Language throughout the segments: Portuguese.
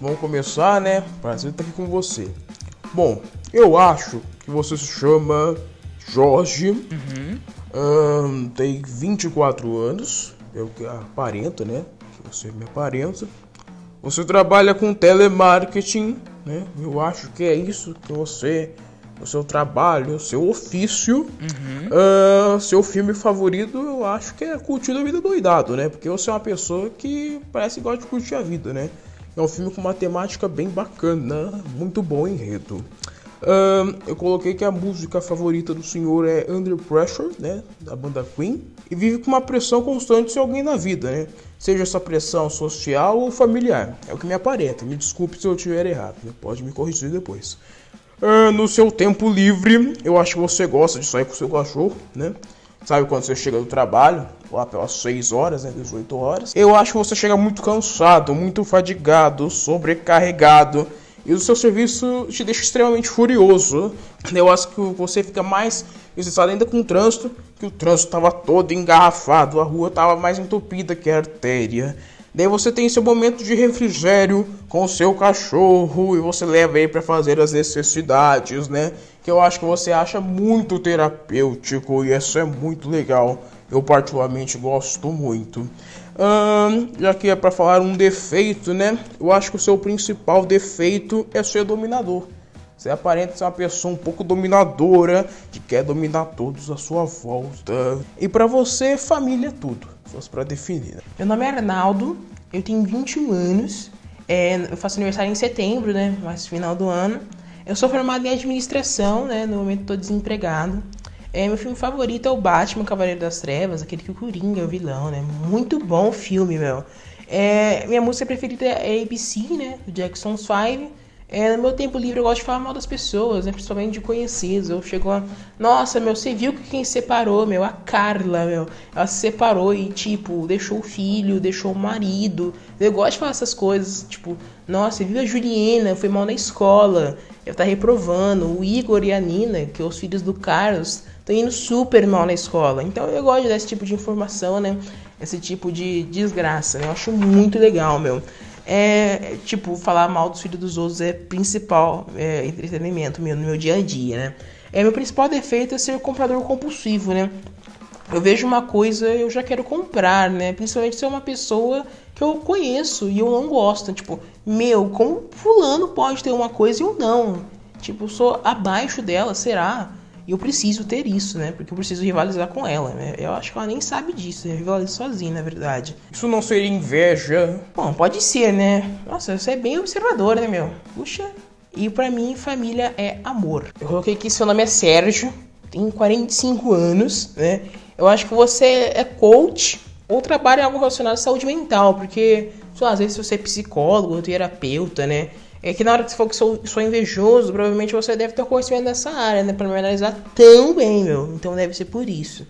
Vamos começar, né? Prazer estar aqui com você. Bom, eu acho que você se chama Jorge, uhum. hum, tem 24 anos, eu aparento, né? Você me aparenta. Você trabalha com telemarketing, né? Eu acho que é isso que você o seu trabalho, o seu ofício. Uhum. Uh, seu filme favorito, eu acho que é Curtir a Vida Doidado, né? Porque você é uma pessoa que parece que gosta de curtir a vida, né? É um filme com uma temática bem bacana, muito bom enredo. Eu coloquei que a música favorita do senhor é Under Pressure, né? Da banda Queen. E vive com uma pressão constante de alguém na vida, né? Seja essa pressão social ou familiar. É o que me aparenta. Me desculpe se eu estiver errado. Né? Pode me corrigir depois. Uh, no seu tempo livre, eu acho que você gosta de sair com seu cachorro, né? Sabe quando você chega do trabalho, lá pelas 6 horas, né, 18 horas. Eu acho que você chega muito cansado, muito fadigado, sobrecarregado. E o seu serviço te deixa extremamente furioso. Eu acho que você fica mais estressado ainda com o trânsito, que o trânsito estava todo engarrafado, a rua estava mais entupida que a artéria. Daí você tem seu momento de refrigério com o seu cachorro e você leva ele para fazer as necessidades, né? Que eu acho que você acha muito terapêutico e isso é muito legal. Eu particularmente gosto muito. Já que é para falar um defeito, né? Eu acho que o seu principal defeito é ser dominador. Você aparenta ser uma pessoa um pouco dominadora, que quer dominar todos à sua volta. E para você, família é tudo fosse para definir. Né? Meu nome é Arnaldo, eu tenho 21 anos, é, eu faço aniversário em setembro, né? Mas final do ano. Eu sou formado em administração, né? No momento estou desempregado. É, meu filme favorito é o Batman Cavaleiro das Trevas, aquele que o Coringa é o vilão, né? Muito bom filme, meu. É, minha música preferida é ABC, né? Do Jackson's Five. É, no meu tempo livre eu gosto de falar mal das pessoas, né? Principalmente de conhecidos. Eu chego lá, nossa, meu, você viu que quem separou, meu? A Carla, meu. Ela se separou e, tipo, deixou o filho, deixou o marido. Eu gosto de falar essas coisas, tipo, nossa, viu a Juliana, foi mal na escola. Eu tá reprovando. O Igor e a Nina, que são os filhos do Carlos, estão indo super mal na escola. Então eu gosto desse tipo de informação, né? Esse tipo de desgraça, né? Eu acho muito legal, meu é, tipo, falar mal dos filhos dos outros é principal é, entretenimento meu no meu dia a dia, né? É, meu principal defeito é ser comprador compulsivo, né? Eu vejo uma coisa eu já quero comprar, né? Principalmente se é uma pessoa que eu conheço e eu não gosto. Tipo, meu, como fulano pode ter uma coisa e eu não? Tipo, eu sou abaixo dela, será? E eu preciso ter isso, né? Porque eu preciso rivalizar com ela. Né? Eu acho que ela nem sabe disso. Eu rivalizo sozinha, na verdade. Isso não seria inveja? Bom, pode ser, né? Nossa, você é bem observador, né, meu? Puxa. E para mim, família é amor. Eu coloquei que seu nome é Sérgio, tem 45 anos, né? Eu acho que você é coach ou trabalha em algo relacionado à saúde mental, porque, sei lá, às vezes você é psicólogo terapeuta, né? É que na hora que você for que sou, sou invejoso, provavelmente você deve ter conhecimento dessa área, né? Pra me analisar tão bem, meu. Então deve ser por isso.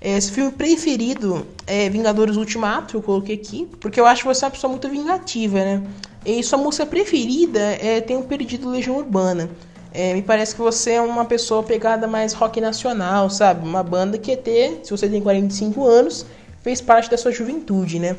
Esse filme preferido é Vingadores Ultimato, eu coloquei aqui, porque eu acho você uma pessoa muito vingativa, né? E sua música preferida é um Perdido Legião Urbana. É, me parece que você é uma pessoa pegada mais rock nacional, sabe? Uma banda que até, se você tem 45 anos, fez parte da sua juventude, né?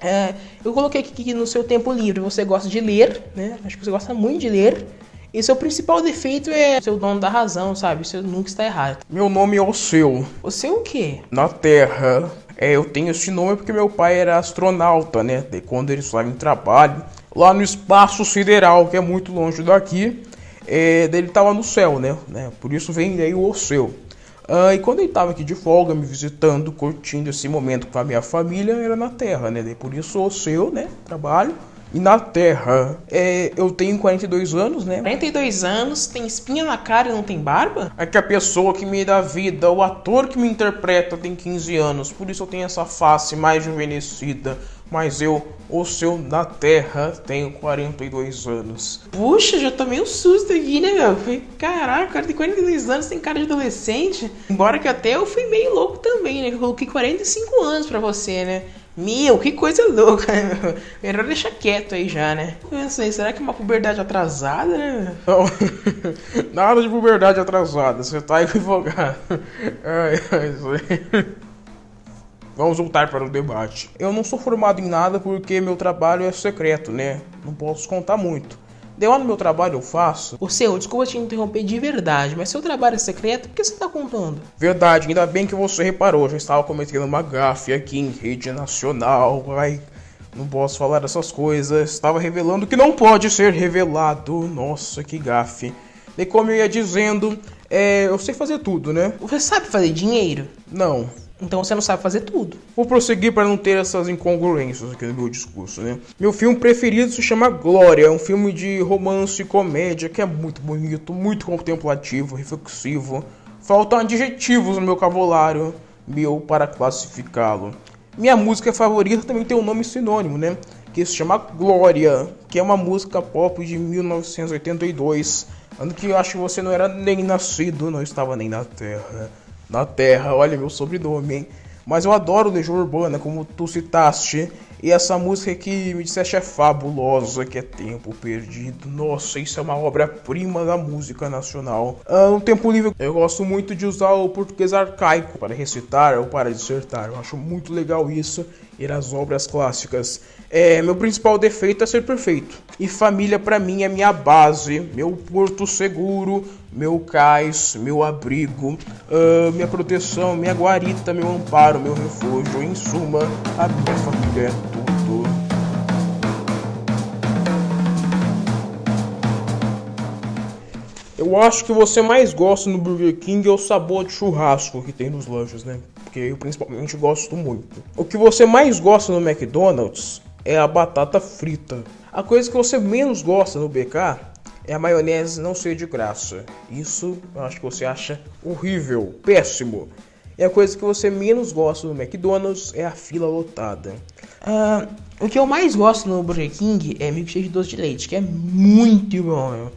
É, eu coloquei aqui que no seu tempo livre você gosta de ler, né? Acho que você gosta muito de ler. E seu principal defeito é ser o dono da razão, sabe? Você nunca está errado. Meu nome é o seu. O seu o quê? Na Terra. É, eu tenho esse nome porque meu pai era astronauta, né? De quando ele estava em trabalho lá no espaço sideral, que é muito longe daqui. É, ele estava no céu, né? né? Por isso vem daí o seu. Uh, e quando ele estava aqui de folga, me visitando, curtindo esse momento com a minha família, era na Terra, né? por isso o seu, né? Trabalho. E na Terra, é, eu tenho 42 anos, né? 42 anos, tem espinha na cara e não tem barba? É que a pessoa que me dá vida, o ator que me interpreta tem 15 anos, por isso eu tenho essa face mais juvenescida mas eu, o seu na Terra, tenho 42 anos. Puxa, já tomei um susto aqui, né, meu? Falei, caraca, o cara tem 42 anos, tem cara de adolescente. Embora que até eu fui meio louco também, né? Eu coloquei 45 anos pra você, né? Meu, que coisa louca, né? Melhor deixar quieto aí já, né? Eu sei, será que é uma puberdade atrasada, né? Não, nada de puberdade atrasada, você tá equivocado. Ai, ai, isso vamos voltar para o debate. Eu não sou formado em nada porque meu trabalho é secreto, né? Não posso contar muito. De lá no meu trabalho eu faço. O seu, desculpa te interromper de verdade, mas seu trabalho é secreto, por que você tá contando? Verdade, ainda bem que você reparou, já estava cometendo uma gafe aqui em rede nacional. Ai, não posso falar dessas coisas. Estava revelando que não pode ser revelado. Nossa, que gafe. E como eu ia dizendo, é, eu sei fazer tudo, né? Você sabe fazer dinheiro? Não. Então você não sabe fazer tudo. Vou prosseguir para não ter essas incongruências aqui no meu discurso, né? Meu filme preferido se chama Glória, é um filme de romance e comédia que é muito bonito, muito contemplativo, reflexivo. Faltam adjetivos no meu cavolário meu para classificá-lo. Minha música favorita também tem um nome sinônimo, né? Que se chama Glória, que é uma música pop de 1982, ano que eu acho que você não era nem nascido, não estava nem na Terra na Terra. Olha meu sobrenome, hein? Mas eu adoro Legião Urbana, como tu citaste. E essa música que me disseste é fabulosa, que é Tempo Perdido. Nossa, isso é uma obra-prima da música nacional. Ah, no tempo livre, eu gosto muito de usar o português arcaico para recitar ou para dissertar. Eu acho muito legal isso e as obras clássicas. É, meu principal defeito é ser perfeito. E família para mim é minha base, meu porto seguro, meu cais, meu abrigo, uh, minha proteção, minha guarita, meu amparo, meu refúgio. Em suma, a minha família é tudo. Eu acho que você mais gosta no Burger King é o sabor de churrasco que tem nos lanches, né? Porque eu principalmente gosto muito. O que você mais gosta no McDonald's é a batata frita. A coisa que você menos gosta no BK é a maionese não ser de graça. Isso eu acho que você acha horrível, péssimo. E a coisa que você menos gosta no McDonald's é a fila lotada. Uh, o que eu mais gosto no Burger King é milkshake de doce de leite, que é muito bom.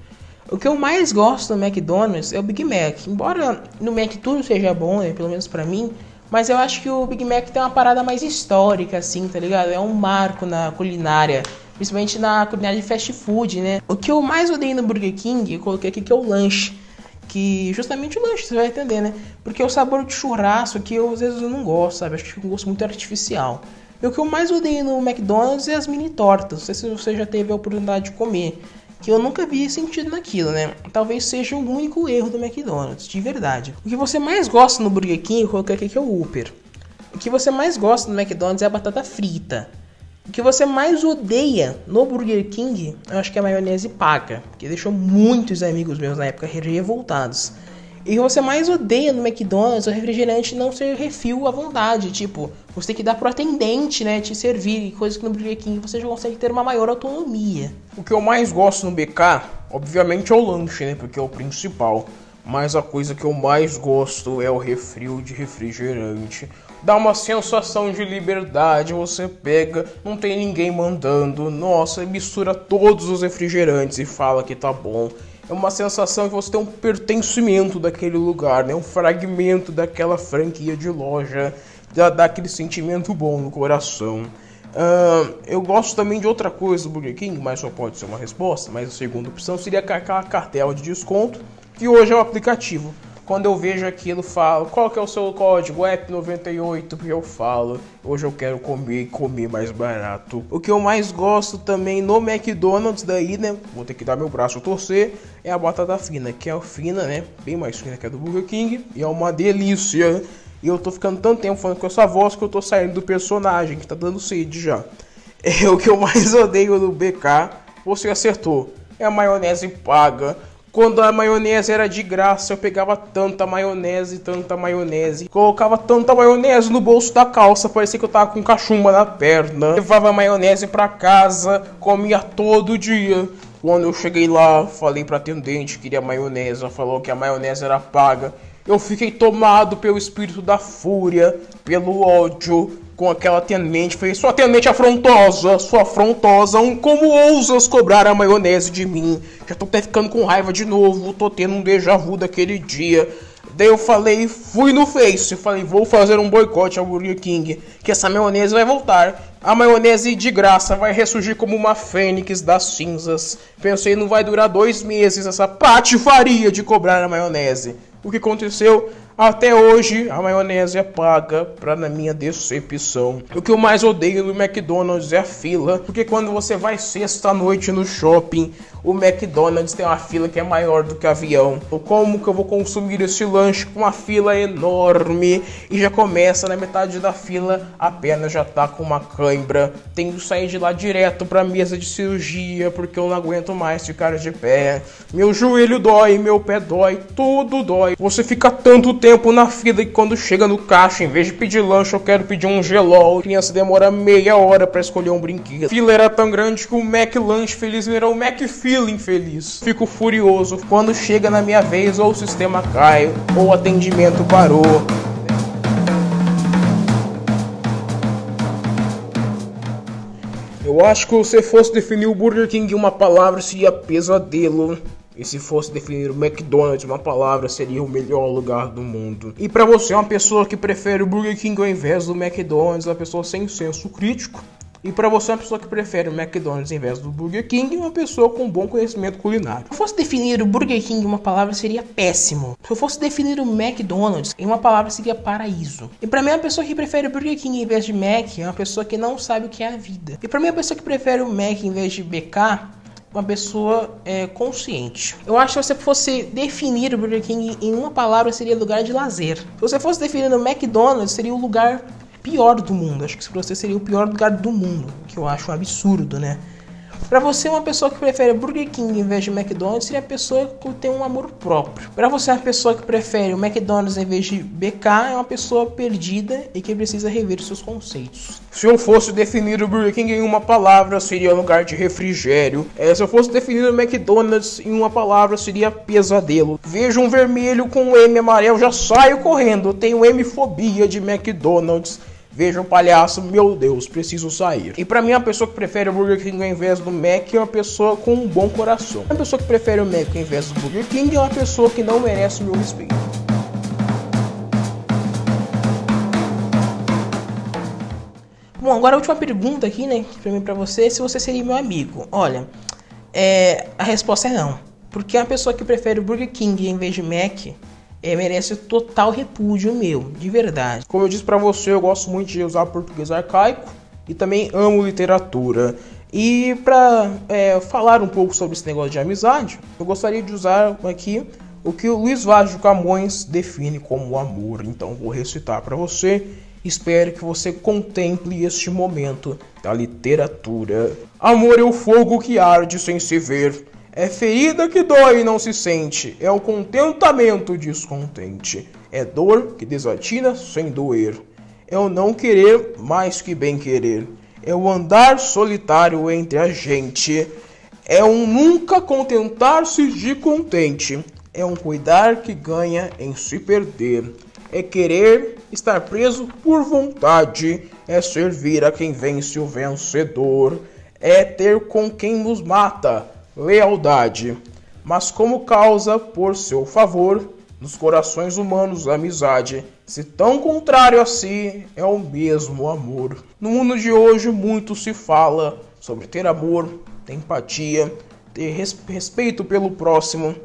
O que eu mais gosto no McDonald's é o Big Mac. Embora no tudo seja bom, né, pelo menos para mim, mas eu acho que o Big Mac tem uma parada mais histórica, assim, tá ligado? É um marco na culinária. Principalmente na culinária de fast food, né? O que eu mais odeio no Burger King, eu coloquei aqui que é o lanche. Que justamente o lanche, você vai entender, né? Porque o sabor de churrasco que eu às vezes eu não gosto, sabe? Acho que fica um gosto muito artificial. E o que eu mais odeio no McDonald's é as mini tortas. Não sei se você já teve a oportunidade de comer que eu nunca vi sentido naquilo, né? Talvez seja o único erro do McDonald's, de verdade. O que você mais gosta no Burger King, eu coloquei aqui que é o Upper. O que você mais gosta no McDonald's é a batata frita. O que você mais odeia no Burger King, eu acho que é a maionese paga, que deixou muitos amigos meus na época revoltados. E você mais odeia no McDonald's o refrigerante não ser refil à vontade. Tipo, você tem que dar pro atendente, né? Te servir. Coisa que no Burger King você já consegue ter uma maior autonomia. O que eu mais gosto no BK, obviamente, é o lanche, né? Porque é o principal. Mas a coisa que eu mais gosto é o refil de refrigerante. Dá uma sensação de liberdade, você pega, não tem ninguém mandando, nossa, mistura todos os refrigerantes e fala que tá bom é uma sensação que você tem um pertencimento daquele lugar, né? Um fragmento daquela franquia de loja, dá, dá aquele sentimento bom no coração. Uh, eu gosto também de outra coisa do Burger King, mas só pode ser uma resposta. Mas a segunda opção seria aquela cartela de desconto, que hoje é o aplicativo. Quando eu vejo aquilo, falo, qual que é o seu código? App98, que eu falo, hoje eu quero comer e comer mais barato. O que eu mais gosto também no McDonald's daí, né, vou ter que dar meu braço a torcer, é a batata fina, que é fina, né, bem mais fina que a do Burger King, e é uma delícia. E eu tô ficando tanto tempo falando com essa voz que eu tô saindo do personagem, que tá dando sede já. É o que eu mais odeio no BK, você acertou. É a maionese paga quando a maionese era de graça, eu pegava tanta maionese, tanta maionese, colocava tanta maionese no bolso da calça, parecia que eu tava com cachumba na perna. Levava maionese para casa, comia todo dia. Quando eu cheguei lá, falei pra atendente que queria maionese, ela falou que a maionese era paga. Eu fiquei tomado pelo espírito da fúria, pelo ódio, com aquela atendente, falei, sua atendente afrontosa, sua afrontosa, um, como ousas cobrar a maionese de mim? Já tô até ficando com raiva de novo, tô tendo um déjà vu daquele dia. Daí eu falei, fui no Face, falei, vou fazer um boicote ao Burger King, que essa maionese vai voltar. A maionese de graça vai ressurgir como uma fênix das cinzas. Pensei, não vai durar dois meses essa patifaria de cobrar a maionese. O que aconteceu? Até hoje, a maionese é paga pra na minha decepção. O que eu mais odeio no McDonald's é a fila, porque quando você vai sexta-noite no shopping, o McDonald's tem uma fila que é maior do que avião. Como que eu vou consumir esse lanche com uma fila enorme e já começa na metade da fila, a perna já tá com uma cãibra. Tenho que sair de lá direto pra mesa de cirurgia porque eu não aguento mais ficar de pé. Meu joelho dói, meu pé dói, tudo dói. Você fica tanto tempo tempo na fila e quando chega no caixa, em vez de pedir lanche, eu quero pedir um gelol. A criança demora meia hora para escolher um brinquedo. A fila era tão grande que o Mac Lanche feliz virou o Mac Feeling feliz. Fico furioso quando chega na minha vez ou o sistema cai ou o atendimento parou. Eu acho que se fosse definir o Burger King em uma palavra seria pesadelo. E se fosse definir o McDonald's uma palavra, seria o melhor lugar do mundo. E para você, uma pessoa que prefere o Burger King ao invés do McDonald's, uma pessoa sem senso crítico. E para você, uma pessoa que prefere o McDonald's em vez do Burger King, uma pessoa com bom conhecimento culinário. Se eu fosse definir o Burger King em uma palavra, seria péssimo. Se eu fosse definir o McDonald's em uma palavra, seria paraíso. E para mim, uma pessoa que prefere o Burger King em vez de Mac é uma pessoa que não sabe o que é a vida. E para mim, uma pessoa que prefere o Mac em vez de BK uma pessoa é, consciente. Eu acho que se você fosse definir o Burger King em uma palavra, seria lugar de lazer. Se você fosse definir o McDonald's, seria o lugar pior do mundo. Acho que se você seria o pior lugar do mundo, que eu acho um absurdo, né? Para você, uma pessoa que prefere Burger King em vez de McDonald's seria a pessoa que tem um amor próprio. Para você, uma pessoa que prefere o McDonald's em vez de BK é uma pessoa perdida e que precisa rever seus conceitos. Se eu fosse definir o Burger King em uma palavra, seria lugar de refrigério. É, se eu fosse definir o McDonald's em uma palavra, seria pesadelo. Vejo um vermelho com um M amarelo, já saio correndo. Tenho M-fobia de McDonald's. Veja um palhaço, meu Deus, preciso sair. E para mim, a pessoa que prefere o Burger King ao invés do Mac é uma pessoa com um bom coração. A pessoa que prefere o Mac ao invés do Burger King é uma pessoa que não merece o meu respeito. Bom, agora a última pergunta aqui, né, pra mim pra você, se você seria meu amigo. Olha, é, a resposta é não. Porque uma pessoa que prefere o Burger King em vez de Mac é, merece total repúdio meu, de verdade. Como eu disse para você, eu gosto muito de usar português arcaico e também amo literatura. E para é, falar um pouco sobre esse negócio de amizade, eu gostaria de usar aqui o que o Luiz Vaz de Camões define como amor. Então vou recitar para você. Espero que você contemple este momento da literatura. Amor é o fogo que arde sem se ver é ferida que dói e não se sente, é o contentamento descontente. É dor que desatina sem doer. É o não querer mais que bem querer. É o andar solitário entre a gente. É um nunca contentar-se de contente. É um cuidar que ganha em se perder. É querer estar preso por vontade. É servir a quem vence o vencedor. É ter com quem nos mata lealdade, mas como causa por seu favor nos corações humanos a amizade, se tão contrário a si é o mesmo amor. No mundo de hoje muito se fala sobre ter amor, ter empatia, ter respeito pelo próximo.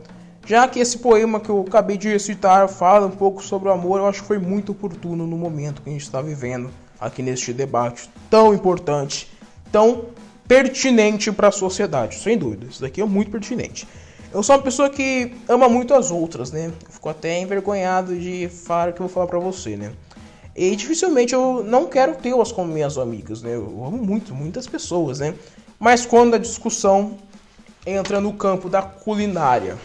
Já que esse poema que eu acabei de recitar fala um pouco sobre o amor, eu acho que foi muito oportuno no momento que a gente está vivendo aqui neste debate tão importante, tão pertinente para a sociedade, sem dúvida. Isso daqui é muito pertinente. Eu sou uma pessoa que ama muito as outras, né? fico até envergonhado de falar o que eu vou falar para você, né? E dificilmente eu não quero tê-las como minhas amigas, né? Eu amo muito, muitas pessoas, né? Mas quando a discussão entra no campo da culinária,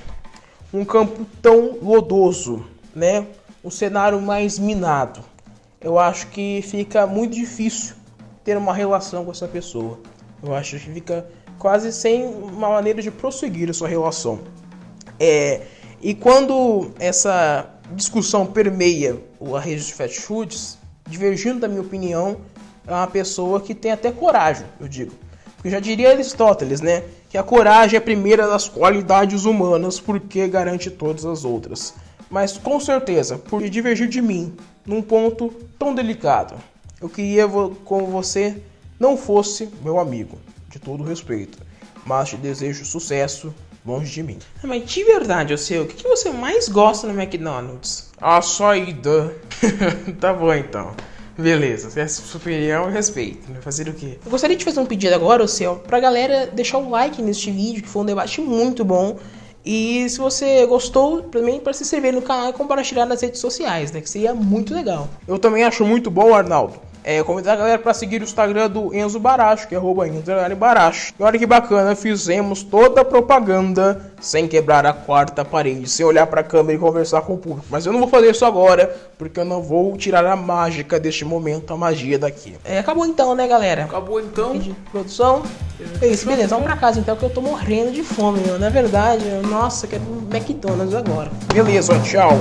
um campo tão lodoso, né? Um cenário mais minado, eu acho que fica muito difícil ter uma relação com essa pessoa. Eu acho que fica quase sem uma maneira de prosseguir a sua relação. É, e quando essa discussão permeia a rede de fast foods, divergindo da minha opinião, é uma pessoa que tem até coragem, eu digo. Porque já diria Aristóteles, né? Que a coragem é a primeira das qualidades humanas porque garante todas as outras. Mas com certeza, por divergir de mim num ponto tão delicado, eu queria com você não fosse meu amigo, de todo respeito, mas te desejo sucesso, longe de mim. Ah, Mas de verdade, o seu, o que, que você mais gosta no McDonald's? A saída. tá bom então. Beleza, se é sua opinião, eu respeito. Né? Fazer o quê? Eu gostaria de fazer um pedido agora, o seu, pra galera deixar o like neste vídeo, que foi um debate muito bom. E se você gostou, também para se inscrever no canal e compartilhar nas redes sociais, né? Que seria muito legal. Eu também acho muito bom, Arnaldo. É, convidar a galera para seguir o Instagram do Enzo Baracho, que é arroba Enzo Baracho. E olha que bacana, fizemos toda a propaganda sem quebrar a quarta parede, sem olhar para a câmera e conversar com o público. Mas eu não vou fazer isso agora, porque eu não vou tirar a mágica deste momento, a magia daqui. É, acabou então, né, galera? Acabou então. de produção. É isso, beleza, vamos pra casa então, que eu tô morrendo de fome, meu. Na verdade, eu- nossa, quero um McDonald's agora. Beleza, tchau.